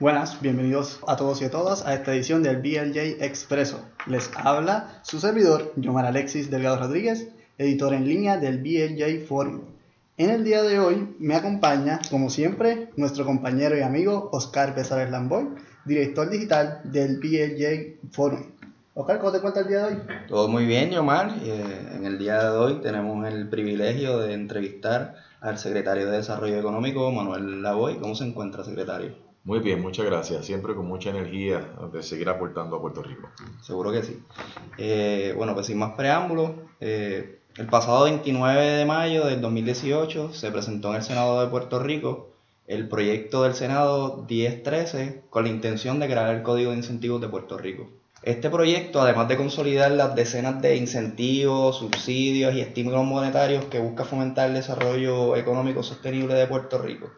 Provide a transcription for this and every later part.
Buenas, bienvenidos a todos y a todas a esta edición del BLJ Expreso. Les habla su servidor, Yomar Alexis Delgado Rodríguez, editor en línea del BLJ Forum. En el día de hoy me acompaña, como siempre, nuestro compañero y amigo Oscar Besares Lamboy, director digital del BLJ Forum. Oscar, ¿cómo te cuenta el día de hoy? Todo muy bien, Yomar. Eh, en el día de hoy tenemos el privilegio de entrevistar al secretario de Desarrollo Económico, Manuel Lavoy. ¿Cómo se encuentra, secretario? Muy bien, muchas gracias. Siempre con mucha energía de seguir aportando a Puerto Rico. Seguro que sí. Eh, bueno, pues sin más preámbulos, eh, el pasado 29 de mayo del 2018 se presentó en el Senado de Puerto Rico el proyecto del Senado 1013 con la intención de crear el Código de Incentivos de Puerto Rico. Este proyecto, además de consolidar las decenas de incentivos, subsidios y estímulos monetarios que busca fomentar el desarrollo económico sostenible de Puerto Rico,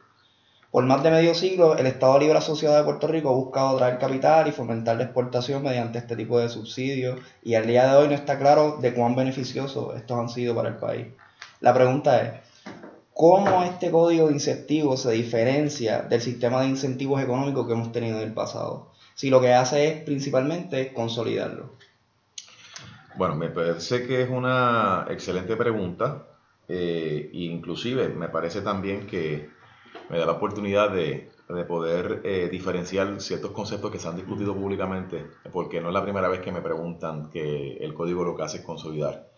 por más de medio siglo, el Estado Libre Asociado de Puerto Rico ha buscado traer capital y fomentar la exportación mediante este tipo de subsidios y al día de hoy no está claro de cuán beneficiosos estos han sido para el país. La pregunta es, ¿cómo este código de incentivos se diferencia del sistema de incentivos económicos que hemos tenido en el pasado? Si lo que hace es principalmente consolidarlo. Bueno, me parece que es una excelente pregunta e inclusive me parece también que me da la oportunidad de, poder eh, diferenciar ciertos conceptos que se han discutido públicamente, porque no es la primera vez que me preguntan que el código lo que hace es consolidar.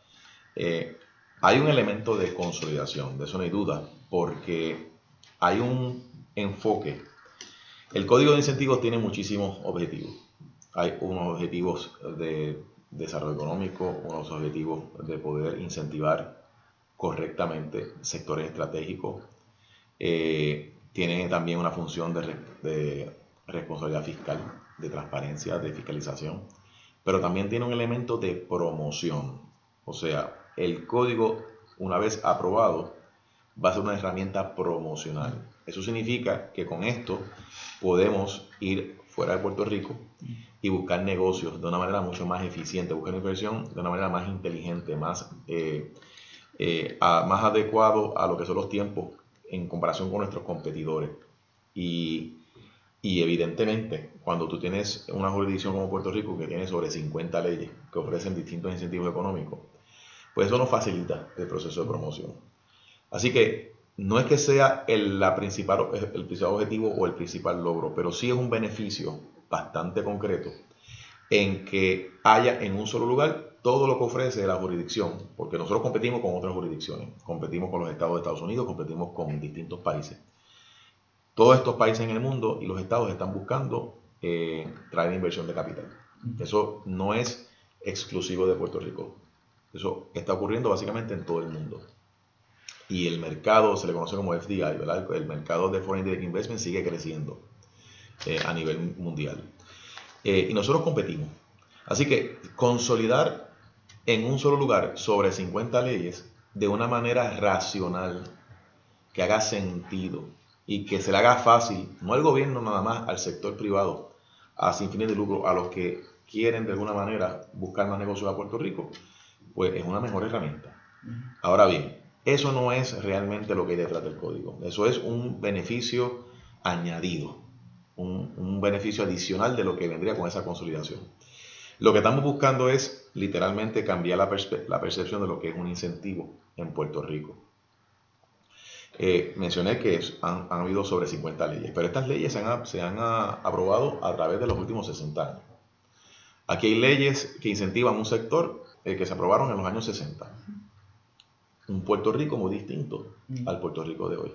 Eh, hay un elemento de consolidación, de eso no hay duda, porque hay un enfoque. El código de incentivos tiene muchísimos objetivos. Hay unos objetivos de desarrollo económico, unos objetivos de poder incentivar correctamente sectores estratégicos, eh, tiene también una función de, responsabilidad fiscal, de transparencia, de fiscalización, pero también tiene un elemento de promoción. O sea, el código, una vez aprobado, va a ser una herramienta promocional. Eso significa que con esto podemos ir fuera de Puerto Rico y buscar negocios de una manera mucho más eficiente, buscar inversión de una manera más inteligente, más, eh, eh, más adecuado a lo que son los tiempos en comparación con nuestros competidores. Y, evidentemente, cuando tú tienes una jurisdicción como Puerto Rico que tiene sobre 50 leyes que ofrecen distintos incentivos económicos, pues eso nos facilita el proceso de promoción. Así que no es que sea el, la principal, el principal objetivo o el principal logro, pero sí es un beneficio bastante concreto en que haya en un solo lugar todo lo que ofrece la jurisdicción, porque nosotros competimos con otras jurisdicciones, competimos con los estados de Estados Unidos, competimos con distintos países. Todos estos países en el mundo y los estados están buscando eh, traer inversión de capital. Eso no es exclusivo de Puerto Rico. Eso está ocurriendo básicamente en todo el mundo. Y el mercado, se le conoce como FDI, ¿verdad? el mercado de Foreign Direct Investment sigue creciendo eh, a nivel mundial. Eh, y nosotros competimos. Así que consolidar en un solo lugar sobre 50 leyes de una manera racional, que haga sentido y que se le haga fácil, no al gobierno nada más, al sector privado, a sin fines de lucro, a los que quieren de alguna manera buscar más negocios a Puerto Rico, pues es una mejor herramienta. Ahora bien, eso no es realmente lo que hay detrás del código. Eso es un beneficio añadido, un, un beneficio adicional de lo que vendría con esa consolidación. Lo que estamos buscando es literalmente cambiar la, percepción de lo que es un incentivo en Puerto Rico. Eh, mencioné que han, habido sobre 50 leyes, pero estas leyes se han, aprobado a través de los últimos 60 años. Aquí hay leyes que incentivan un sector eh, que se aprobaron en los años 60. Un Puerto Rico muy distinto al Puerto Rico de hoy,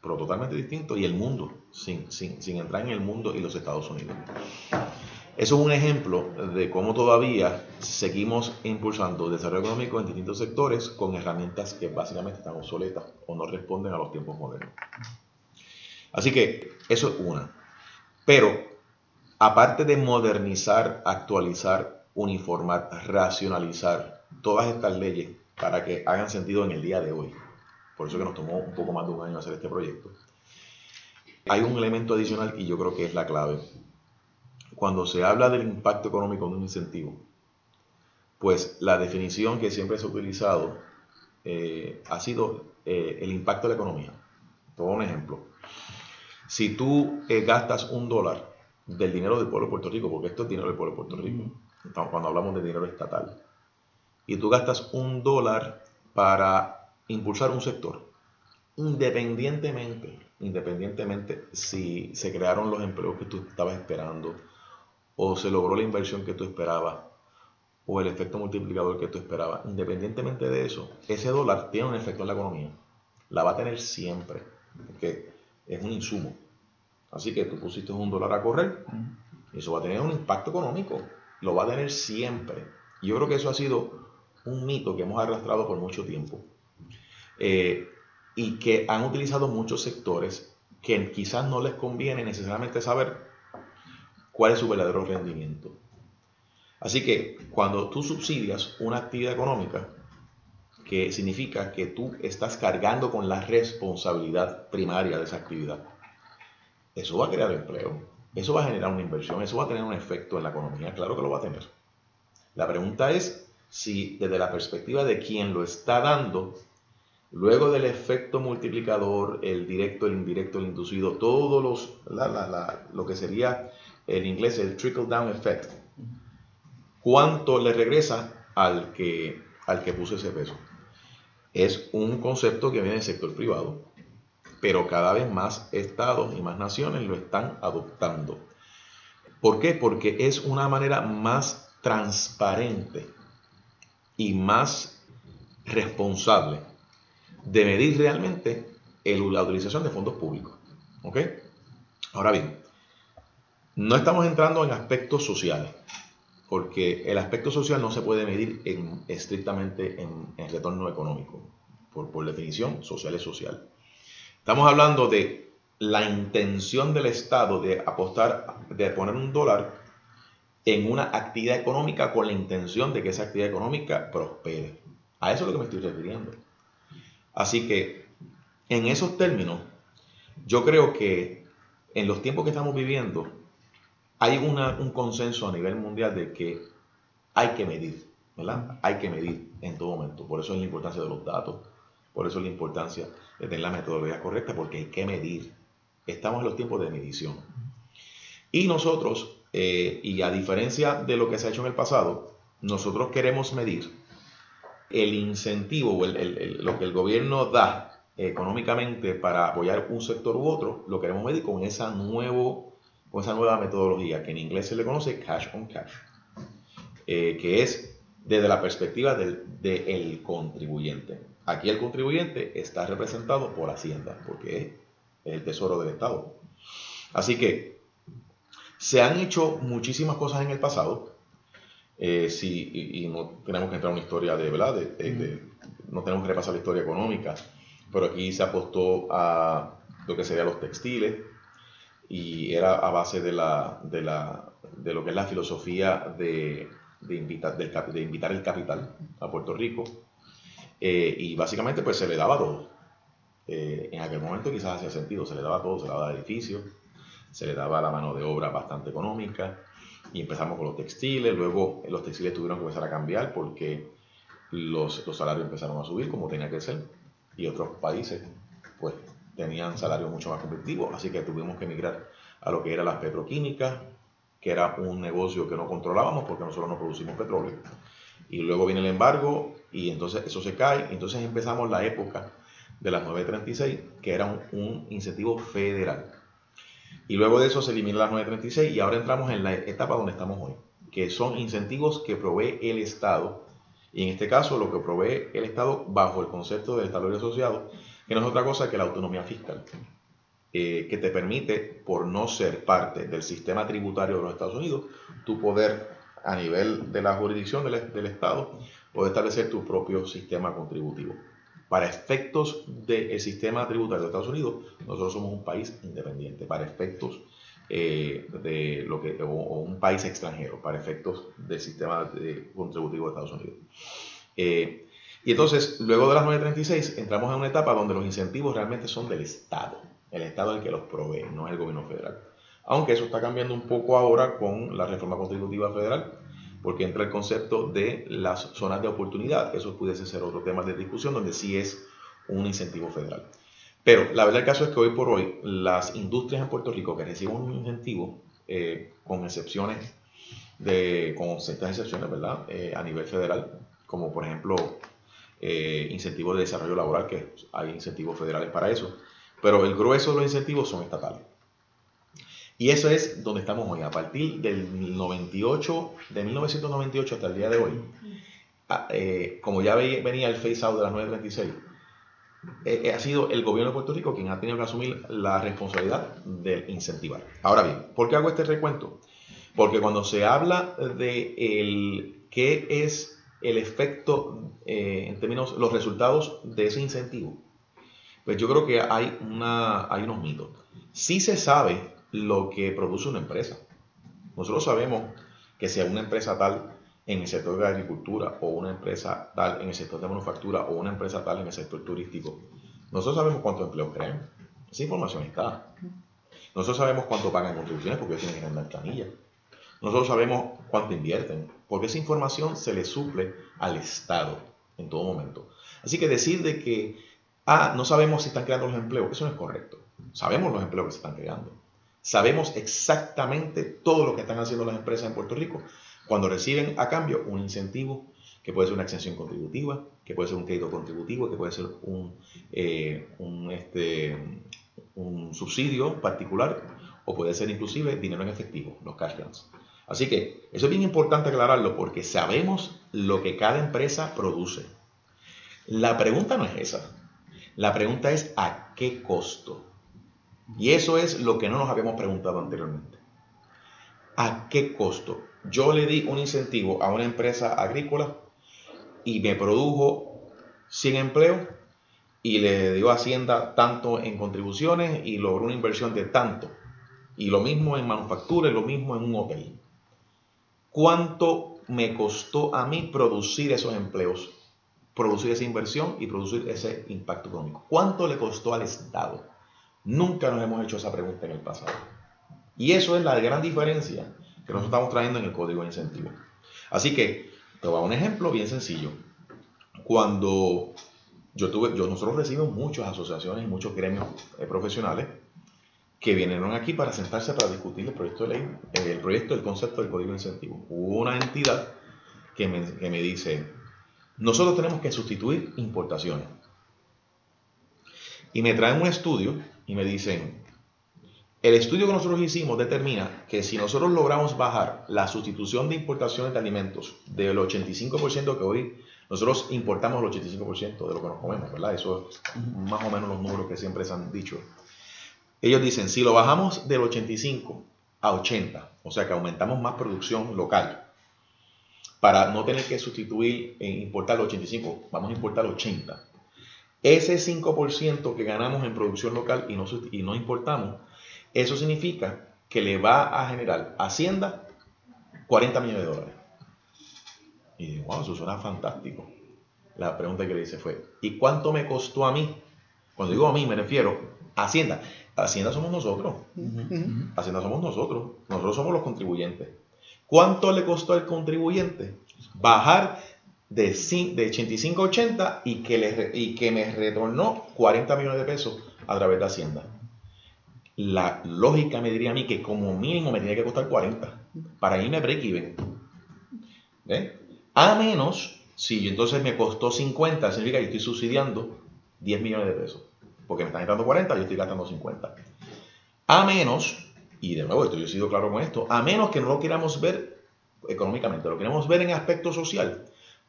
pero totalmente distinto, y el mundo, sin, sin entrar en el mundo y los Estados Unidos. Eso es un ejemplo de cómo todavía seguimos impulsando desarrollo económico en distintos sectores con herramientas que básicamente están obsoletas o no responden a los tiempos modernos. Así que eso es una. Pero aparte de modernizar, actualizar, uniformar, racionalizar todas estas leyes para que hagan sentido en el día de hoy, por eso que nos tomó un poco más de un año hacer este proyecto, hay un elemento adicional y yo creo que es la clave cuando se habla del impacto económico de un incentivo, pues la definición que siempre se ha utilizado eh, ha sido eh, el impacto de la economía. Todo un ejemplo. Si tú eh, gastas un dólar del dinero del pueblo de Puerto Rico, porque esto es dinero del pueblo de Puerto Rico, cuando hablamos de dinero estatal, y tú gastas un dólar para impulsar un sector, independientemente, independientemente si se crearon los empleos que tú estabas esperando, o se logró la inversión que tú esperabas, o el efecto multiplicador que tú esperabas, independientemente de eso, ese dólar tiene un efecto en la economía. La va a tener siempre, porque es un insumo. Así que tú pusiste un dólar a correr, y eso va a tener un impacto económico, lo va a tener siempre. Yo creo que eso ha sido un mito que hemos arrastrado por mucho tiempo eh, y que han utilizado muchos sectores que quizás no les conviene necesariamente saber cuál es su verdadero rendimiento. Así que cuando tú subsidias una actividad económica, que significa que tú estás cargando con la responsabilidad primaria de esa actividad, eso va a crear empleo, eso va a generar una inversión, eso va a tener un efecto en la economía, claro que lo va a tener. La pregunta es si desde la perspectiva de quien lo está dando, luego del efecto multiplicador, el directo, el indirecto, el inducido, todos los, lo que sería en inglés el trickle down effect, ¿cuánto le regresa al que, al que puso ese peso? Es un concepto que viene del sector privado, pero cada vez más estados y más naciones lo están adoptando. ¿Por qué? Porque es una manera más transparente y más responsable de medir realmente la utilización de fondos públicos. ¿Ok? Ahora bien, no estamos entrando en aspectos sociales, porque el aspecto social no se puede medir en, estrictamente en, retorno económico. Por, por definición, social es social. Estamos hablando de la intención del Estado de apostar, de poner un dólar en una actividad económica con la intención de que esa actividad económica prospere. A eso es lo que me estoy refiriendo. Así que, en esos términos, yo creo que en los tiempos que estamos viviendo, hay un consenso a nivel mundial de que hay que medir, ¿verdad? Hay que medir en todo momento. Por eso es la importancia de los datos, por eso es la importancia de tener la metodología correcta, porque hay que medir. Estamos en los tiempos de medición. Y nosotros eh, y a diferencia de lo que se ha hecho en el pasado, nosotros queremos medir el incentivo o lo que el gobierno da económicamente para apoyar un sector u otro, lo queremos medir con esa, nuevo, con esa nueva metodología que en inglés se le conoce cash on cash, eh, que es desde la perspectiva del, contribuyente. Aquí el contribuyente está representado por Hacienda, porque es el tesoro del Estado. Así que se han hecho muchísimas cosas en el pasado, eh, y, no tenemos que entrar en una historia de, ¿verdad? no tenemos que repasar la historia económica, pero aquí se apostó a lo que serían los textiles y era a base de, la, de, la, de lo que es la filosofía de, de, invitar, de invitar el capital a Puerto Rico eh, y básicamente pues se le daba todo. Eh, en aquel momento quizás hacía sentido, se le daba todo, se le daba edificios, se le daba la mano de obra bastante económica y empezamos con los textiles, luego los textiles tuvieron que empezar a cambiar porque los, los salarios empezaron a subir como tenía que ser y otros países pues tenían salarios mucho más competitivos, así que tuvimos que emigrar a lo que era las petroquímicas, que era un negocio que no controlábamos porque nosotros no producimos petróleo. Y luego viene el embargo y entonces eso se cae, entonces empezamos la época de las 936, que era un, incentivo federal. Y luego de eso se elimina la 936 y ahora entramos en la etapa donde estamos hoy, que son incentivos que provee el Estado. Y en este caso lo que provee el Estado bajo el concepto del Estado asociado, que no es otra cosa que la autonomía fiscal, eh, que te permite, por no ser parte del sistema tributario de los Estados Unidos, tu poder a nivel de la jurisdicción del, Estado, poder establecer tu propio sistema contributivo. Para efectos del sistema tributario de Estados Unidos, nosotros somos un país independiente. Para efectos eh, de lo que, o, un país extranjero, para efectos del sistema contributivo de Estados Unidos. Eh, y entonces, luego de las 936, entramos en una etapa donde los incentivos realmente son del Estado. El Estado es el que los provee, no es el gobierno federal. Aunque eso está cambiando un poco ahora con la reforma contributiva federal, porque entra el concepto de las zonas de oportunidad. Eso pudiese ser otro tema de discusión donde sí es un incentivo federal. Pero la verdad del caso es que hoy por hoy las industrias en Puerto Rico que reciben un incentivo, eh, con excepciones, de, con ciertas excepciones, ¿verdad? Eh, a nivel federal, como por ejemplo eh, incentivos de desarrollo laboral, que hay incentivos federales para eso, pero el grueso de los incentivos son estatales. Y eso es donde estamos hoy. A partir del 98, de 1998 hasta el día de hoy, eh, como ya venía el phase out de las 936, eh, eh, ha sido el gobierno de Puerto Rico quien ha tenido que asumir la responsabilidad de incentivar. Ahora bien, ¿por qué hago este recuento? Porque cuando se habla de el, qué es el efecto en términos, los resultados de ese incentivo, pues yo creo que hay, una, hay unos mitos. Sí se sabe lo que produce una empresa. Nosotros sabemos que si una empresa tal en el sector de la agricultura o una empresa tal en el sector de manufactura o una empresa tal en el sector turístico, nosotros sabemos cuánto empleo crean. Esa información está. Nosotros sabemos cuánto pagan contribuciones porque tienen que mandar planilla. Nosotros sabemos cuánto invierten, porque esa información se le suple al Estado en todo momento. Así que decir de que, ah, no sabemos si están creando los empleos, eso no es correcto. Sabemos los empleos que se están creando. Sabemos exactamente todo lo que están haciendo las empresas en Puerto Rico cuando reciben a cambio un incentivo que puede ser una exención contributiva, que puede ser un crédito contributivo, que puede ser un, eh, este, un subsidio particular o puede ser inclusive dinero en efectivo, los cash grants. Así que eso es bien importante aclararlo porque sabemos lo que cada empresa produce. La pregunta no es esa. La pregunta es a qué costo. Y eso es lo que no nos habíamos preguntado anteriormente. ¿A qué costo? Yo le di un incentivo a una empresa agrícola y me produjo 100 empleos y le dio Hacienda tanto en contribuciones y logró una inversión de tanto. Y lo mismo en manufactura lo mismo en un hotel. ¿Cuánto me costó a mí producir esos empleos? Producir esa inversión y producir ese impacto económico. ¿Cuánto le costó al Estado? Nunca nos hemos hecho esa pregunta en el pasado. Y eso es la gran diferencia que nosotros estamos trayendo en el código de incentivo. Así que, te voy a dar un ejemplo bien sencillo. Cuando yo tuve, nosotros recibimos muchas asociaciones y muchos gremios eh, profesionales que vinieron aquí para sentarse para discutir el proyecto de ley, eh, el proyecto del concepto del código incentivo. Hubo una entidad que me, que me dice, nosotros tenemos que sustituir importaciones. Y me traen un estudio y me dicen, el estudio que nosotros hicimos determina que si nosotros logramos bajar la sustitución de importaciones de alimentos del 85% que hoy nosotros importamos el 85% de lo que nos comemos, ¿verdad? Eso es más o menos los números que siempre se han dicho. Ellos dicen, si lo bajamos del 85 a 80, o sea que aumentamos más producción local, para no tener que sustituir e importar el 85, vamos a importar el 80 ese 5% que ganamos en producción local y no, y no importamos, eso significa que le va a generar Hacienda 40 millones de dólares. Y digo, wow, eso suena fantástico. La pregunta que le hice fue, ¿y cuánto me costó a mí? Cuando digo a mí me refiero a Hacienda. Hacienda somos nosotros. Hacienda somos nosotros. Nosotros somos los contribuyentes. ¿Cuánto le costó al contribuyente bajar de, de 85 a 80 y que, le, y que me retornó 40 millones de pesos a través de Hacienda. La lógica me diría a mí que como mínimo me tenía que costar 40 para irme a break-even. A menos, si entonces me costó 50, significa que estoy subsidiando 10 millones de pesos. Porque me están entrando 40, yo estoy gastando 50. A menos, y de nuevo, estoy, yo he sido claro con esto, a menos que no lo queramos ver económicamente, lo queremos ver en aspecto social.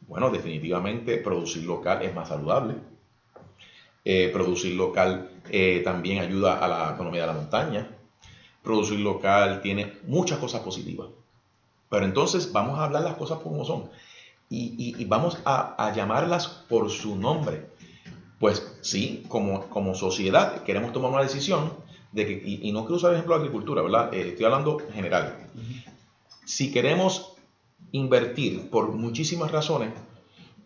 Bueno, definitivamente producir local es más saludable. Eh, producir local eh, también ayuda a la economía de la montaña. Producir local tiene muchas cosas positivas. Pero entonces vamos a hablar las cosas como son. Y, vamos a, llamarlas por su nombre. Pues sí, como, como sociedad queremos tomar una decisión de que, y, no quiero usar el ejemplo de agricultura, ¿verdad? Eh, estoy hablando general. Si queremos invertir por muchísimas razones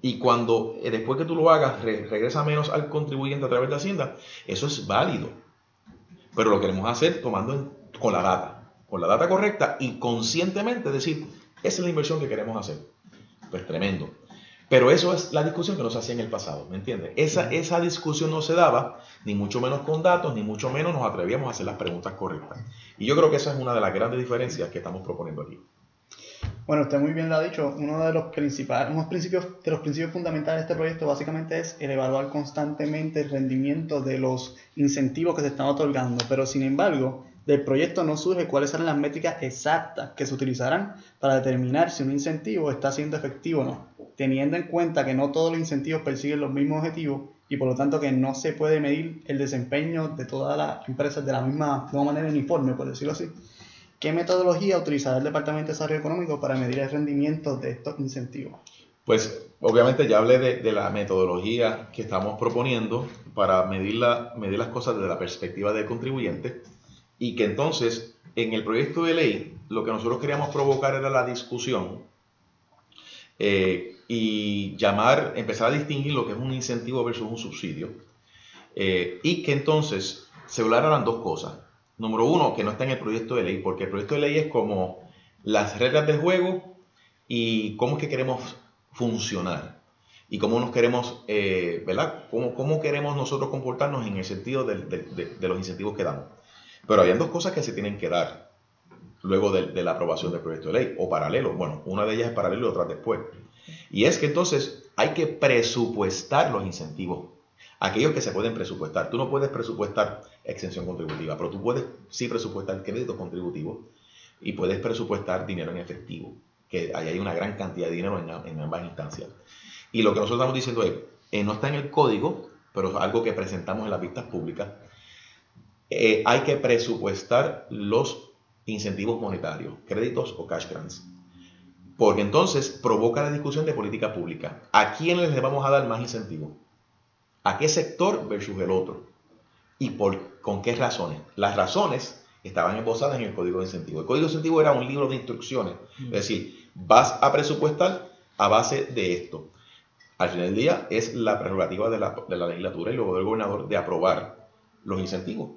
y cuando eh, después que tú lo hagas regresa menos al contribuyente a través de Hacienda, eso es válido. Pero lo queremos hacer tomando con la data, con la data correcta y conscientemente decir, esa es la inversión que queremos hacer. Pues tremendo. Pero eso es la discusión que no se hacía en el pasado, ¿me entiendes? Esa, esa discusión no se daba, ni mucho menos con datos, ni mucho menos nos atrevíamos a hacer las preguntas correctas. Y yo creo que esa es una de las grandes diferencias que estamos proponiendo aquí. Bueno, usted muy bien lo ha dicho. Uno de los principales, unos principios, de los principios fundamentales de este proyecto básicamente es el evaluar constantemente el rendimiento de los incentivos que se están otorgando. Pero sin embargo, del proyecto no surge cuáles serán las métricas exactas que se utilizarán para determinar si un incentivo está siendo efectivo o no, teniendo en cuenta que no todos los incentivos persiguen los mismos objetivos y por lo tanto que no se puede medir el desempeño de todas las empresas de la misma, manera uniforme, por decirlo así. ¿Qué metodología utilizará el Departamento de Desarrollo Económico para medir el rendimiento de estos incentivos? Pues obviamente ya hablé de, la metodología que estamos proponiendo para medir, medir las cosas desde la perspectiva del contribuyente y que entonces en el proyecto de ley lo que nosotros queríamos provocar era la discusión eh, y llamar, empezar a distinguir lo que es un incentivo versus un subsidio eh, y que entonces se hablaran dos cosas. Número uno, que no está en el proyecto de ley, porque el proyecto de ley es como las reglas del juego y cómo es que queremos funcionar y cómo nos queremos, eh, ¿verdad? Cómo, cómo, queremos nosotros comportarnos en el sentido de, de los incentivos que damos. Pero hay dos cosas que se tienen que dar luego de, la aprobación del proyecto de ley, o paralelo. Bueno, una de ellas es paralelo y otra después. Y es que entonces hay que presupuestar los incentivos, aquellos que se pueden presupuestar. Tú no puedes presupuestar exención contributiva, pero tú puedes sí presupuestar crédito contributivo y puedes presupuestar dinero en efectivo, que ahí hay una gran cantidad de dinero en, ambas instancias. Y lo que nosotros estamos diciendo es, eh, no está en el código, pero es algo que presentamos en las vistas públicas, eh, hay que presupuestar los incentivos monetarios, créditos o cash grants. Porque entonces provoca la discusión de política pública. ¿A quiénes le vamos a dar más incentivos? ¿A qué sector versus el otro? ¿Y por, con qué razones? Las razones estaban esbozadas en el código de incentivo. El código de incentivo era un libro de instrucciones. Es decir, vas a presupuestar a base de esto. Al final del día es la prerrogativa de la, de la legislatura y luego del gobernador de aprobar los incentivos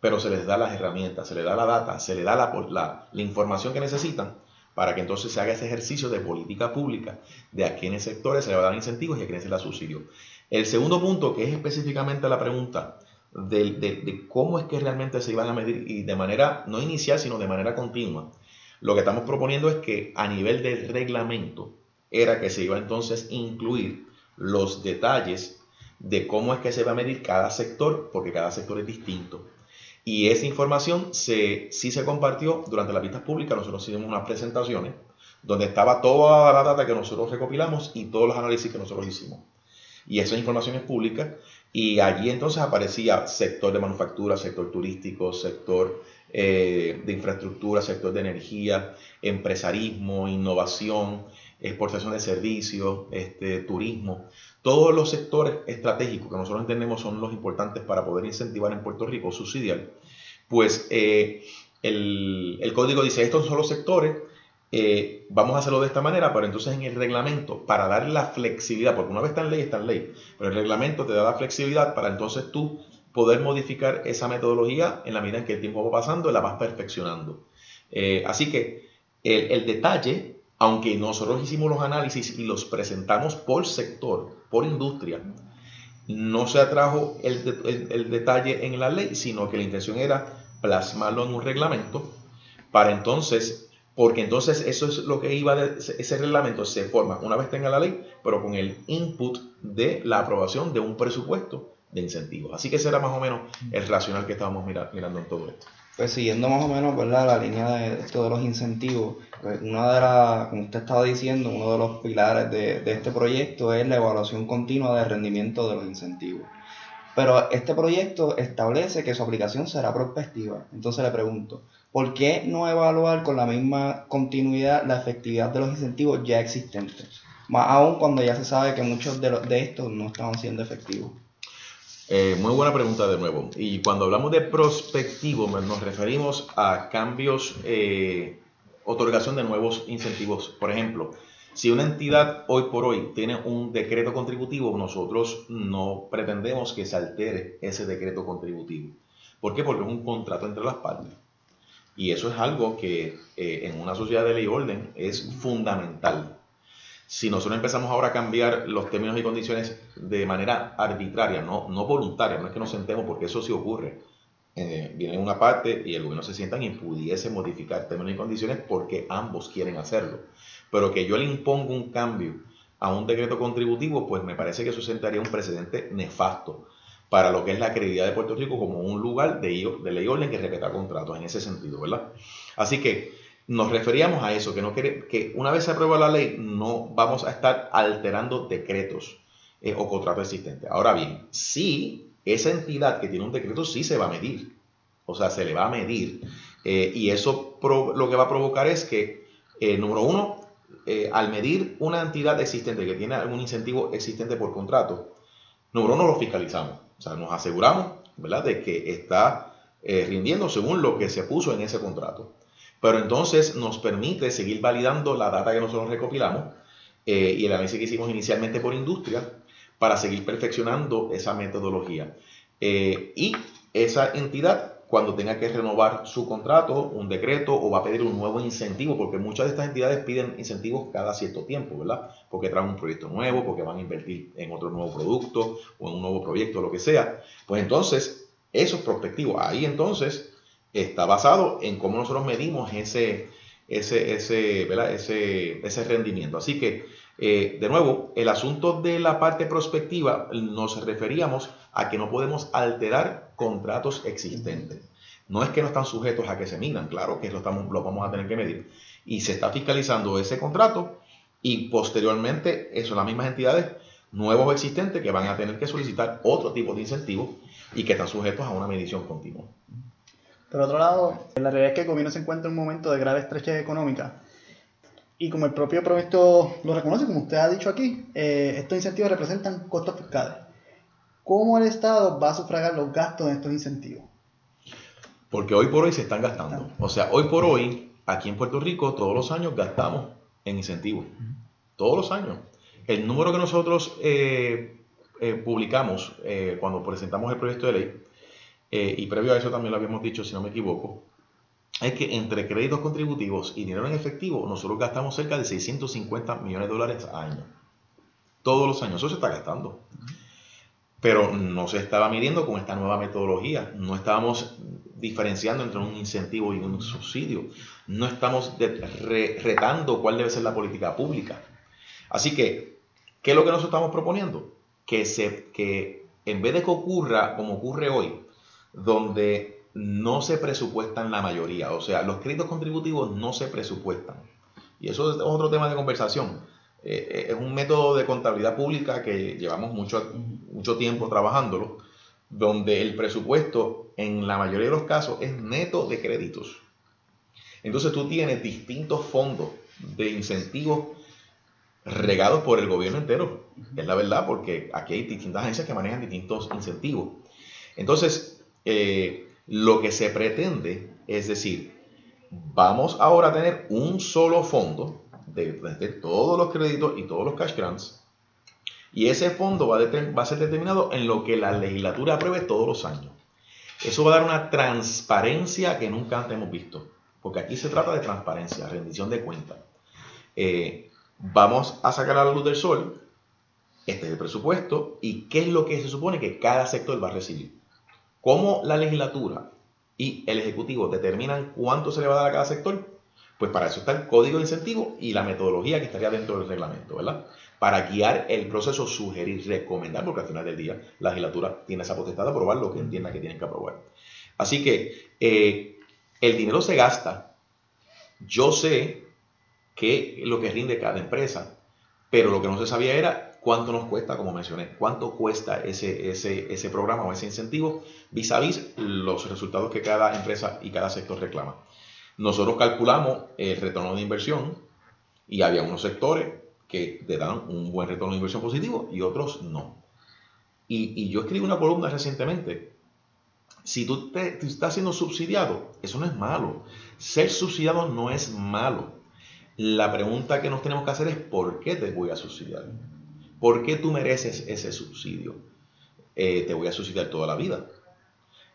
pero se les da las herramientas, se les da la data, se les da la, información que necesitan para que entonces se haga ese ejercicio de política pública de a quiénes sectores se le va a dar incentivos y a quiénes se le da subsidio. El segundo punto, que es específicamente la pregunta de, de, cómo es que realmente se iban a medir y de manera no inicial, sino de manera continua, lo que estamos proponiendo es que a nivel del reglamento era que se iba entonces a incluir los detalles de cómo es que se va a medir cada sector, porque cada sector es distinto. Y esa información se, sí se compartió durante las vistas públicas. Nosotros hicimos unas presentaciones donde estaba toda la data que nosotros recopilamos y todos los análisis que nosotros hicimos. Y esa información es pública. Y allí entonces aparecía sector de manufactura, sector turístico, sector eh, de infraestructura, sector de energía, empresarismo, innovación, exportación de servicios, este, turismo. Todos los sectores estratégicos que nosotros entendemos son los importantes para poder incentivar en Puerto Rico, subsidiar, pues eh, el, código dice, estos son los sectores, eh, vamos a hacerlo de esta manera, pero entonces en el reglamento, para dar la flexibilidad, porque una vez está en ley, está en ley, pero el reglamento te da la flexibilidad para entonces tú poder modificar esa metodología en la medida en que el tiempo va pasando y la vas perfeccionando. Eh, así que el, el detalle aunque nosotros hicimos los análisis y los presentamos por sector, por industria, no se atrajo el, detalle en la ley, sino que la intención era plasmarlo en un reglamento para entonces, porque entonces eso es lo que iba, de, ese reglamento se forma una vez tenga la ley, pero con el input de la aprobación de un presupuesto de incentivos. Así que ese era más o menos el racional que estábamos mirando en todo esto. Pues siguiendo más o menos ¿verdad? la línea de de los incentivos, pues una de las, como usted estaba diciendo, uno de los pilares de, de este proyecto es la evaluación continua del rendimiento de los incentivos. Pero este proyecto establece que su aplicación será prospectiva. Entonces le pregunto, ¿por qué no evaluar con la misma continuidad la efectividad de los incentivos ya existentes? Más aún cuando ya se sabe que muchos de, de estos no estaban siendo efectivos. Eh, muy buena pregunta de nuevo. Y cuando hablamos de prospectivo, nos referimos a cambios, eh, otorgación de nuevos incentivos. Por ejemplo, si una entidad hoy por hoy tiene un decreto contributivo, nosotros no pretendemos que se altere ese decreto contributivo. ¿Por qué? Porque es un contrato entre las partes. Y eso es algo que eh, en una sociedad de ley y orden es fundamental. Si nosotros empezamos ahora a cambiar los términos y condiciones de manera arbitraria, no, no voluntaria, no es que nos sentemos porque eso sí ocurre, eh, viene una parte y el gobierno se sientan y pudiese modificar términos y condiciones porque ambos quieren hacerlo. Pero que yo le imponga un cambio a un decreto contributivo, pues me parece que eso sentaría un precedente nefasto para lo que es la credibilidad de Puerto Rico como un lugar de, de ley orden que respeta contratos en ese sentido, ¿verdad? Así que nos referíamos a eso, que, no que una vez se aprueba la ley no vamos a estar alterando decretos eh, o contratos existentes. Ahora bien, sí, esa entidad que tiene un decreto sí se va a medir, o sea, se le va a medir. Eh, y eso lo que va a provocar es que, eh, número uno, al medir una entidad existente que tiene algún incentivo existente por contrato, número uno lo fiscalizamos. O sea, nos aseguramos, ¿verdad?, de que está rindiendo según lo que se puso en ese contrato. Pero entonces nos permite seguir validando la data que nosotros recopilamos eh, y el análisis que hicimos inicialmente por industria para seguir perfeccionando esa metodología. Eh, y esa entidad cuando tenga que renovar su contrato, un decreto o va a pedir un nuevo incentivo, porque muchas de estas entidades piden incentivos cada cierto tiempo, ¿verdad? Porque traen un proyecto nuevo, porque van a invertir en otro nuevo producto o en un nuevo proyecto, lo que sea. Pues entonces, eso es. Ahí entonces está basado en cómo nosotros medimos ese, ese, ese, ese, ese rendimiento. Así que, eh, de nuevo, el asunto de la parte prospectiva nos referíamos a que no podemos alterar contratos existentes. No es que no están sujetos a que se minan, claro que lo, estamos, lo vamos a tener que medir. Y se está fiscalizando ese contrato y posteriormente son las mismas entidades nuevos existentes que van a tener que solicitar otro tipo de incentivos y que están sujetos a una medición continua. Por otro lado, la realidad es que el gobierno se encuentra en un momento de grave estrechez económica y como el propio proyecto lo reconoce, como usted ha dicho aquí, eh, estos incentivos representan costos fiscales. ¿Cómo el Estado va a sufragar los gastos de estos incentivos? Porque hoy por hoy se están gastando. O sea, hoy por hoy, aquí en Puerto Rico, todos los años gastamos en incentivos. Todos los años. El número que nosotros eh, eh, publicamos cuando presentamos el proyecto de ley, y previo a eso también lo habíamos dicho, si no me equivoco, es que entre créditos contributivos y dinero en efectivo, nosotros gastamos cerca de 650 millones de dólares al año. Todos los años. Eso se está gastando pero no se estaba midiendo con esta nueva metodología. No estábamos diferenciando entre un incentivo y un subsidio. No estamos retando cuál debe ser la política pública. Así que, ¿qué es lo que nosotros estamos proponiendo? Que, se, que en vez de que ocurra como ocurre hoy, donde no se presupuestan la mayoría, o sea, los créditos contributivos no se presupuestan. Y eso es otro tema de conversación eh, eh, es un método de contabilidad pública que llevamos mucho, mucho tiempo trabajándolo, donde el presupuesto en la mayoría de los casos es neto de créditos. Entonces tú tienes distintos fondos de incentivos regados por el gobierno entero. Es la verdad, porque aquí hay distintas agencias que manejan distintos incentivos. Entonces, eh, lo que se pretende es decir, vamos ahora a tener un solo fondo de, todos los créditos y todos los cash grants. Y ese fondo va a, va a ser determinado en lo que la legislatura apruebe todos los años. Eso va a dar una transparencia que nunca antes hemos visto. Porque aquí se trata de transparencia, rendición de cuentas. Eh, vamos a sacar a la luz del sol este es el presupuesto y qué es lo que se supone que cada sector va a recibir. Cómo la legislatura y el ejecutivo determinan cuánto se le va a dar a cada sector, pues para eso está el código de incentivo y la metodología que estaría dentro del reglamento, ¿verdad? Para guiar el proceso, sugerir, recomendar, porque al final del día la legislatura tiene esa potestad de aprobar lo que entienda que tienen que aprobar. Así que eh, el dinero se gasta. Yo sé que lo que rinde cada empresa, pero lo que no se sabía era cuánto nos cuesta, como mencioné, cuánto cuesta ese, ese, ese programa o ese incentivo vis a vis los resultados que cada empresa y cada sector reclama. Nosotros calculamos el retorno de inversión y había unos sectores que te dan un buen retorno de inversión positivo y otros no. Y, yo escribí una columna recientemente. Si tú, te, estás siendo subsidiado, eso no es malo. Ser subsidiado no es malo. La pregunta que nos tenemos que hacer es ¿por qué te voy a subsidiar? ¿Por qué tú mereces ese subsidio? Eh, te voy a subsidiar toda la vida.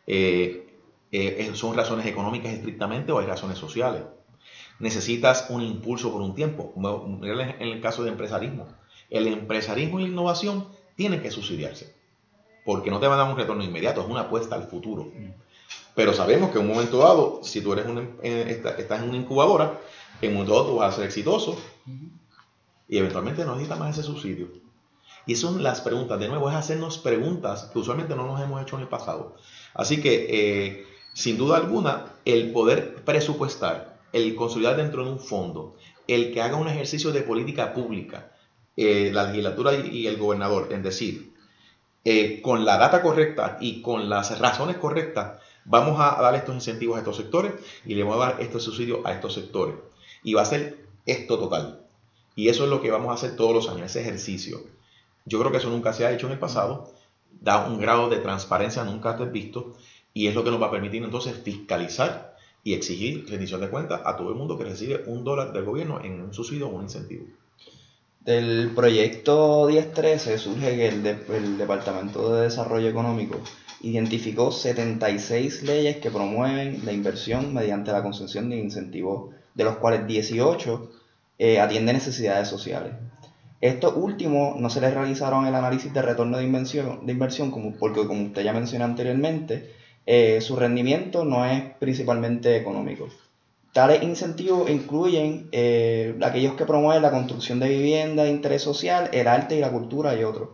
Eh, eh, ¿Son razones económicas estrictamente o hay razones sociales? necesitas un impulso por un tiempo. En el caso de empresarismo. El empresarismo y la innovación tienen que subsidiarse. Porque no te van a dar un retorno inmediato, es una apuesta al futuro. Pero sabemos que en un momento dado, si tú eres eh, estás en una incubadora, en un momento dado tú vas a ser exitoso y eventualmente no necesitas más ese subsidio. Y son las preguntas, de nuevo, es hacernos preguntas que usualmente no nos hemos hecho en el pasado. Así que, eh, sin duda alguna, el poder presupuestar, el consolidar dentro de un fondo, el que haga un ejercicio de política pública, eh, la legislatura y el gobernador, en decir, eh, con la data correcta y con las razones correctas, vamos a dar estos incentivos a estos sectores y le vamos a dar estos subsidios a estos sectores. Y va a ser esto total. Y eso es lo que vamos a hacer todos los años, ese ejercicio. Yo creo que eso nunca se ha hecho en el pasado, da un grado de transparencia nunca antes visto y es lo que nos va a permitir entonces fiscalizar y exigir rendición de cuentas a todo el mundo que recibe un dólar del gobierno en un subsidio o un incentivo. Del proyecto 1013 surge que el, Departamento de Desarrollo Económico identificó 76 leyes que promueven la inversión mediante la concesión de incentivos, de los cuales 18 eh, atienden necesidades sociales. Estos últimos no se les realizaron el análisis de retorno de inversión, de inversión como, porque como usted ya mencionó anteriormente, eh, su rendimiento no es principalmente económico. Tales incentivos incluyen eh, aquellos que promueven la construcción de vivienda de interés social, el arte y la cultura y otros.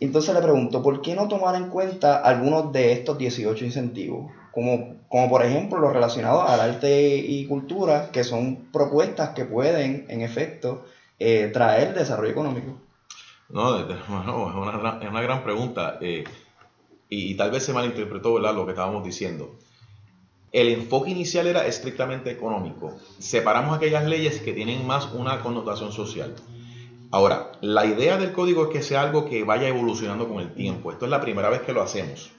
Entonces le pregunto, ¿por qué no tomar en cuenta algunos de estos 18 incentivos? Como, como por ejemplo los relacionados al arte y cultura, que son propuestas que pueden, en efecto, eh, traer desarrollo económico? No, es, una, gran pregunta eh, y, tal vez se malinterpretó lo que estábamos diciendo. El enfoque inicial era estrictamente económico. Separamos aquellas leyes que tienen más una connotación social. Ahora, la idea del código es que sea algo que vaya evolucionando con el tiempo. Esto es la primera vez que lo hacemos.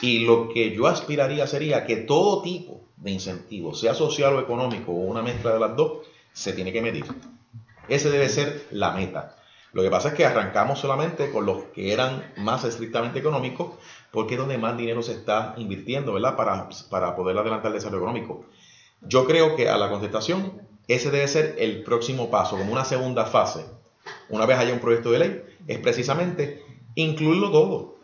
Y lo que yo aspiraría sería que todo tipo de incentivo, sea social o económico o una mezcla de las dos, se tiene que medir. Ese debe ser la meta. Lo que pasa es que arrancamos solamente con los que eran más estrictamente económicos, porque es donde más dinero se está invirtiendo, ¿verdad? Para, para poder adelantar el desarrollo económico. Yo creo que a la contestación, ese debe ser el próximo paso, como una segunda fase. Una vez haya un proyecto de ley, es precisamente incluirlo todo,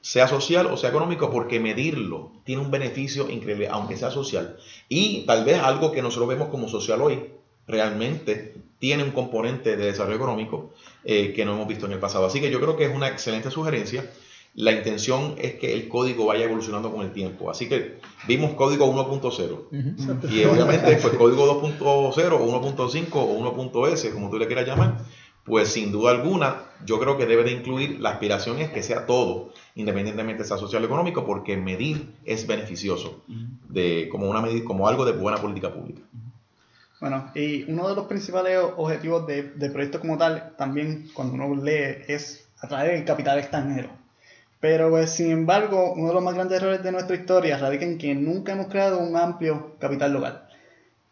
sea social o sea económico, porque medirlo tiene un beneficio increíble, aunque sea social. Y tal vez algo que nosotros vemos como social hoy, realmente tiene un componente de desarrollo económico eh, que no hemos visto en el pasado. Así que yo creo que es una excelente sugerencia. La intención es que el código vaya evolucionando con el tiempo. Así que vimos código 1.0. Y obviamente, pues código 2.0 o 1.5 o 1.s, como tú le quieras llamar, pues sin duda alguna, yo creo que debe de incluir la aspiración es que sea todo, independientemente de sea social o económico, porque medir es beneficioso de, como, una como algo de buena política pública. Bueno, y uno de los principales objetivos de, del proyecto como tal, también cuando uno lee, es atraer el capital extranjero. Pero pues, sin embargo, uno de los más grandes errores de nuestra historia radica en que nunca hemos creado un amplio capital local.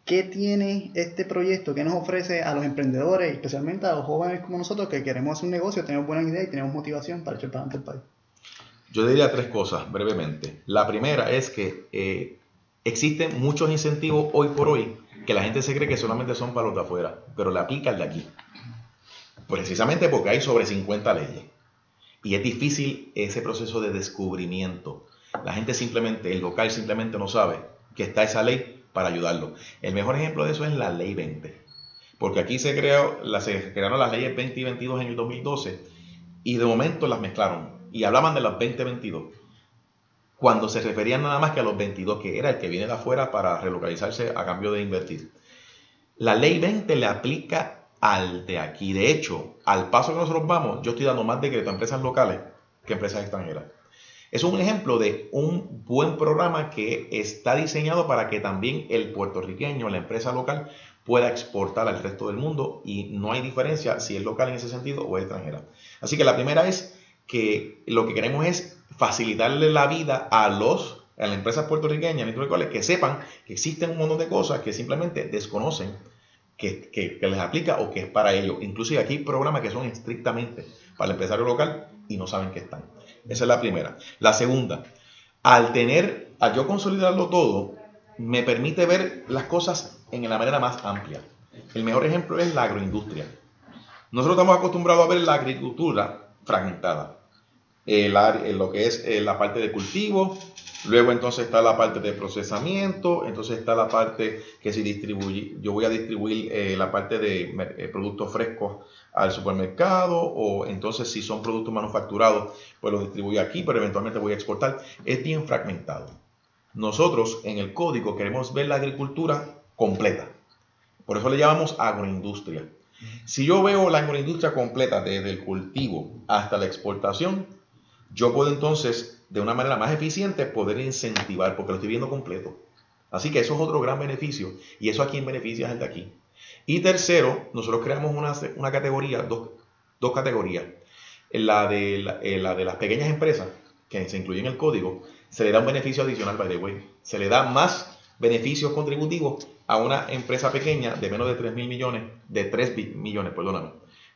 ¿Qué tiene este proyecto? ¿Qué nos ofrece a los emprendedores, especialmente a los jóvenes como nosotros que queremos hacer un negocio, tenemos buenas ideas y tenemos motivación para echar para adelante el país? Yo diría tres cosas brevemente. La primera es que eh, existen muchos incentivos hoy por hoy que la gente se cree que solamente son para los de afuera, pero le aplica el de aquí. Precisamente porque hay sobre 50 leyes. Y es difícil ese proceso de descubrimiento. La gente simplemente, el local simplemente no sabe que está esa ley para ayudarlo. El mejor ejemplo de eso es la ley 20. Porque aquí se, creó, se crearon las leyes 20 y 22 en el 2012 y de momento las mezclaron y hablaban de las 2022 cuando se referían nada más que a los 22, que era el que viene de afuera para relocalizarse a cambio de invertir. La ley 20 le aplica al de aquí. De hecho, al paso que nosotros vamos, yo estoy dando más decreto a empresas locales que a empresas extranjeras. Es un ejemplo de un buen programa que está diseñado para que también el puertorriqueño, la empresa local, pueda exportar al resto del mundo y no hay diferencia si es local en ese sentido o es extranjera. Así que la primera es que lo que queremos es facilitarle la vida a los a las empresas puertorriqueñas que sepan que existen un montón de cosas que simplemente desconocen que, que, les aplica o que es para ellos. Inclusive aquí hay programas que son estrictamente para el empresario local y no saben que están. Esa es la primera. La segunda, al tener, al yo consolidarlo todo, me permite ver las cosas en la manera más amplia. El mejor ejemplo es la agroindustria. Nosotros estamos acostumbrados a ver la agricultura fragmentada. Lo que es eh, la parte de cultivo, luego entonces está la parte de procesamiento, entonces está la parte que si distribuye, yo voy a distribuir eh, la parte de eh, productos frescos al supermercado o entonces si son productos manufacturados, pues los distribuyo aquí, pero eventualmente voy a exportar. Es bien fragmentado. Nosotros en el código queremos ver la agricultura completa. Por eso le llamamos agroindustria. Si yo veo la agroindustria completa desde el cultivo hasta la exportación, yo puedo entonces, de una manera más eficiente, poder incentivar, porque lo estoy viendo completo. Así que eso es otro gran beneficio. Y eso a quién beneficia es el de aquí. Y tercero, nosotros creamos una, categoría, dos, categorías. La de, la, de las pequeñas empresas, que se incluyen en el código, se le da un beneficio adicional, by the way. Se le da más beneficios contributivos a una empresa pequeña de menos de 3 mil millones, de 3 millones, perdóname,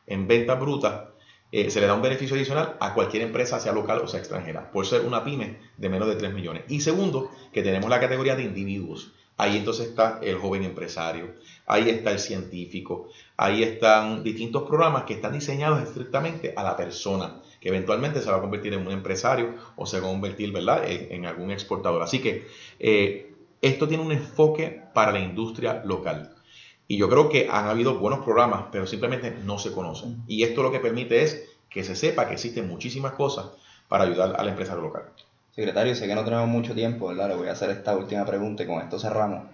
en venta bruta, eh, se le da un beneficio adicional a cualquier empresa, sea local o sea extranjera, por ser una pyme de menos de 3 millones. Y segundo, que tenemos la categoría de individuos. Ahí entonces está el joven empresario, ahí está el científico, ahí están distintos programas que están diseñados estrictamente a la persona, que eventualmente se va a convertir en un empresario o se va a convertir ¿verdad? En, algún exportador. Así que eh, esto tiene un enfoque para la industria local. Y yo creo que han habido buenos programas, pero simplemente no se conocen. Y esto lo que permite es que se sepa que existen muchísimas cosas para ayudar a la empresa local. Secretario, sé que no tenemos mucho tiempo, ¿verdad? Le voy a hacer esta última pregunta y con esto cerramos.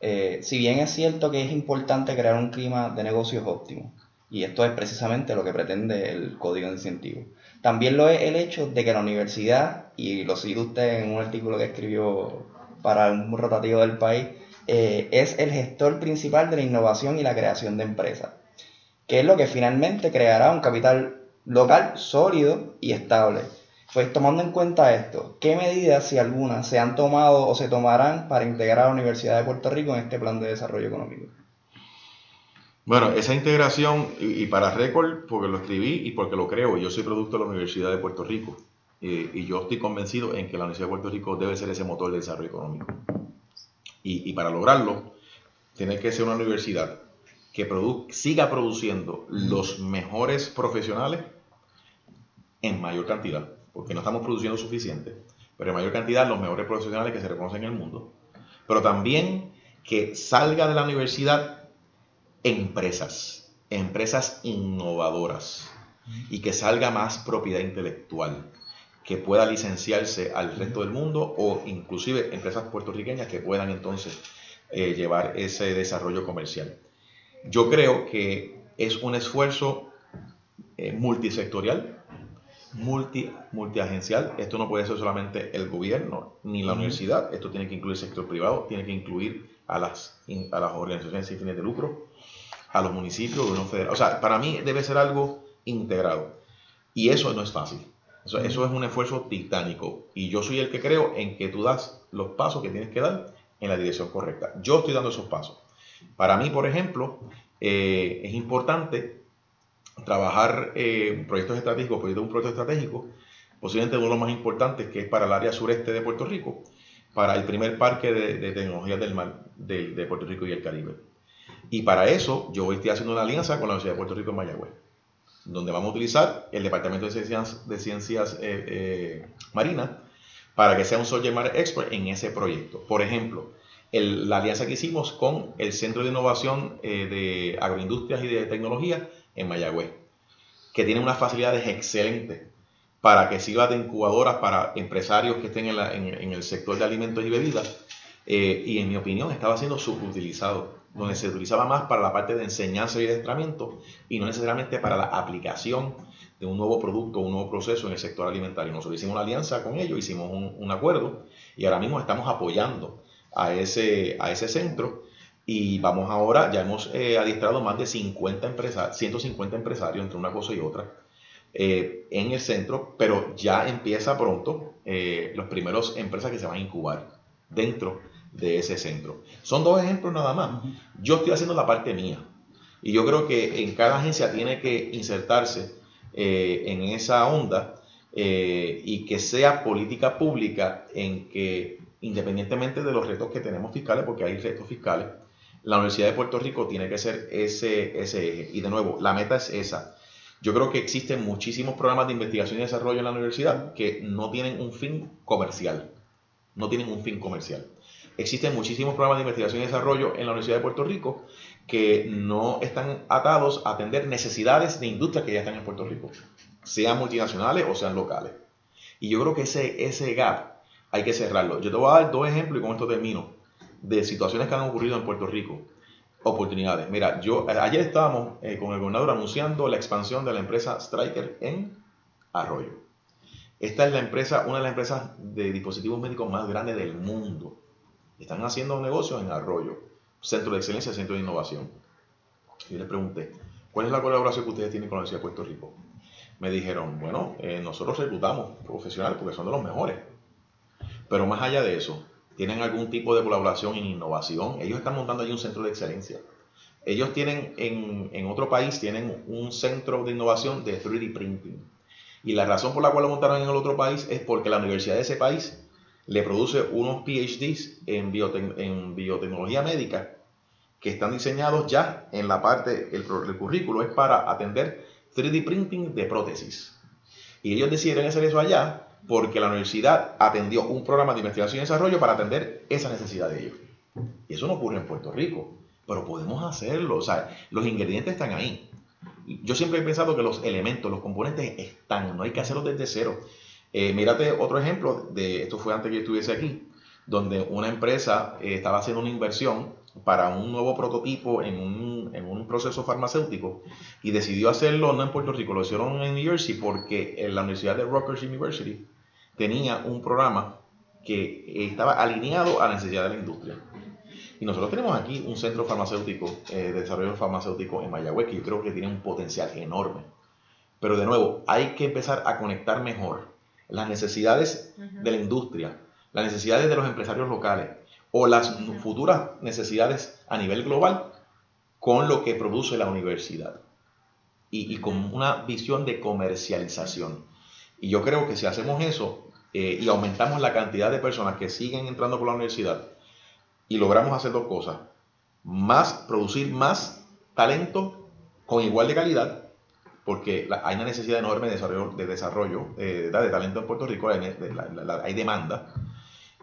Eh, si bien es cierto que es importante crear un clima de negocios óptimo, y esto es precisamente lo que pretende el código de incentivos, también lo es el hecho de que la universidad, y lo sigue usted en un artículo que escribió para un rotativo del país, eh, es el gestor principal de la innovación y la creación de empresas, que es lo que finalmente creará un capital local sólido y estable. Pues tomando en cuenta esto, ¿qué medidas, si algunas, se han tomado o se tomarán para integrar a la Universidad de Puerto Rico en este plan de desarrollo económico? Bueno, esa integración, y, para récord, porque lo escribí y porque lo creo, yo soy producto de la Universidad de Puerto Rico. y yo estoy convencido en que la Universidad de Puerto Rico debe ser ese motor de desarrollo económico. Y, para lograrlo, tiene que ser una universidad que siga produciendo los mejores profesionales en mayor cantidad, porque no estamos produciendo suficiente, pero en mayor cantidad los mejores profesionales que se reconocen en el mundo. Pero también que salga de la universidad empresas, empresas innovadoras y que salga más propiedad intelectual que pueda licenciarse al resto del mundo o inclusive empresas puertorriqueñas que puedan entonces eh, llevar ese desarrollo comercial. Yo creo que es un esfuerzo eh, multisectorial, multi, multiagencial. Esto no puede ser solamente el gobierno ni la universidad, esto tiene que incluir el sector privado, tiene que incluir a las, a las organizaciones sin fines de lucro, a los municipios, gobierno federal. O sea, para mí debe ser algo integrado. Y eso no es fácil. Eso, es un esfuerzo titánico. Y yo soy el que creo en que tú das los pasos que tienes que dar en la dirección correcta. Yo estoy dando esos pasos. Para mí, por ejemplo, eh, es importante trabajar eh, proyectos estratégicos, proyectos un proyecto estratégico, posiblemente uno de los más importantes, que es para el área sureste de Puerto Rico, para el primer parque de, tecnologías del mar de, de, Puerto Rico y el Caribe. Y para eso yo estoy haciendo una alianza con la Universidad de Puerto Rico en Mayagüez donde vamos a utilizar el Departamento de Ciencias, de Ciencias eh, eh, Marinas para que sea un Soldier Matter Expert en ese proyecto. Por ejemplo, la alianza que hicimos con el Centro de Innovación eh, de Agroindustrias y de Tecnología en Mayagüez, que tiene unas facilidades excelentes para que sirva de incubadoras para empresarios que estén en, el sector de alimentos y bebidas. y en mi opinión estaba siendo subutilizado donde se utilizaba más para la parte de enseñanza y adiestramiento y no necesariamente para la aplicación de un nuevo producto, un nuevo proceso en el sector alimentario. Nosotros hicimos una alianza con ellos, hicimos un, acuerdo y ahora mismo estamos apoyando a ese, a ese centro y vamos ahora, ya hemos eh, adiestrado más de 50 empresarios, 150 empresarios entre una cosa y otra eh, en el centro, pero ya empieza pronto eh, los primeros empresas que se van a incubar dentro de ese centro. Son dos ejemplos nada más. Yo estoy haciendo la parte mía. Y yo creo que en cada agencia tiene que insertarse eh, en esa onda eh, y que sea política pública en que independientemente de los retos que tenemos fiscales, porque hay retos fiscales, la Universidad de Puerto Rico tiene que ser ese, ese eje. Y de nuevo, la meta es esa. Yo creo que existen muchísimos programas de investigación y desarrollo en la universidad que no tienen un fin comercial. No tienen un fin comercial. Existen muchísimos programas de investigación y desarrollo en la Universidad de Puerto Rico que no están atados a atender necesidades de industria que ya están en Puerto Rico, sean multinacionales o sean locales. Y yo creo que ese, ese gap hay que cerrarlo. Yo te voy a dar dos ejemplos y con esto termino, de situaciones que han ocurrido en Puerto Rico. Oportunidades. Mira, yo ayer estábamos eh, con el gobernador anunciando la expansión de la empresa Striker en Arroyo. Esta es la empresa, una de las empresas de dispositivos médicos más grandes del mundo. Están haciendo negocios en Arroyo, centro de excelencia, centro de innovación. Y yo les pregunté, ¿cuál es la colaboración que ustedes tienen con la Universidad de Puerto Rico? Me dijeron, bueno, eh, nosotros reclutamos profesionales porque son de los mejores. Pero más allá de eso, tienen algún tipo de colaboración en innovación. Ellos están montando ahí un centro de excelencia. Ellos tienen en, en otro país, tienen un centro de innovación de 3D printing. Y la razón por la cual lo montaron en el otro país es porque la universidad de ese país le produce unos PhDs en, biotecnología médica que están diseñados ya en la parte, el, el currículo es para atender 3D printing de prótesis. Y ellos decidieron hacer eso allá porque la universidad atendió un programa de investigación y desarrollo para atender esa necesidad de ellos. Y eso no ocurre en Puerto Rico, pero podemos hacerlo. O sea, los ingredientes están ahí. Yo siempre he pensado que los elementos, los componentes están, no hay que hacerlos desde cero. Eh, mírate otro ejemplo, de esto fue antes que yo estuviese aquí, donde una empresa eh, estaba haciendo una inversión para un nuevo prototipo en un, proceso farmacéutico y decidió hacerlo no en Puerto Rico, lo hicieron en New Jersey porque en la Universidad de Rutgers University tenía un programa que estaba alineado a la necesidad de la industria. Y nosotros tenemos aquí un centro farmacéutico, eh, de desarrollo farmacéutico en Mayagüez, que yo creo que tiene un potencial enorme. Pero de nuevo, hay que empezar a conectar mejor las necesidades de la industria, las necesidades de los empresarios locales o las futuras necesidades a nivel global con lo que produce la universidad. Y, y, con una visión de comercialización. Y yo creo que si hacemos eso eh, y aumentamos la cantidad de personas que siguen entrando por la universidad y logramos hacer dos cosas, más, producir más talento con igual de calidad, porque hay una necesidad enorme de desarrollo, de, desarrollo, eh, de talento en Puerto Rico, hay, hay demanda,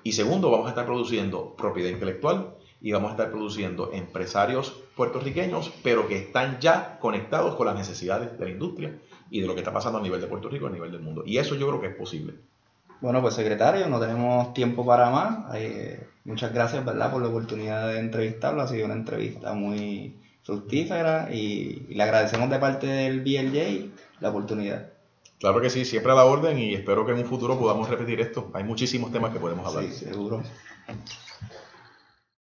y segundo, vamos a estar produciendo propiedad intelectual y vamos a estar produciendo empresarios puertorriqueños, pero que están ya conectados con las necesidades de la industria y de lo que está pasando a nivel de Puerto Rico, a nivel del mundo. Y eso yo creo que es posible. Bueno, pues secretario, no tenemos tiempo para más. Eh, muchas gracias, ¿verdad?, por la oportunidad de entrevistarlo. Ha sido una entrevista muy fructífera y, y le agradecemos de parte del BLJ la oportunidad. Claro que sí, siempre a la orden y espero que en un futuro podamos repetir esto. Hay muchísimos temas que podemos hablar. Sí, seguro.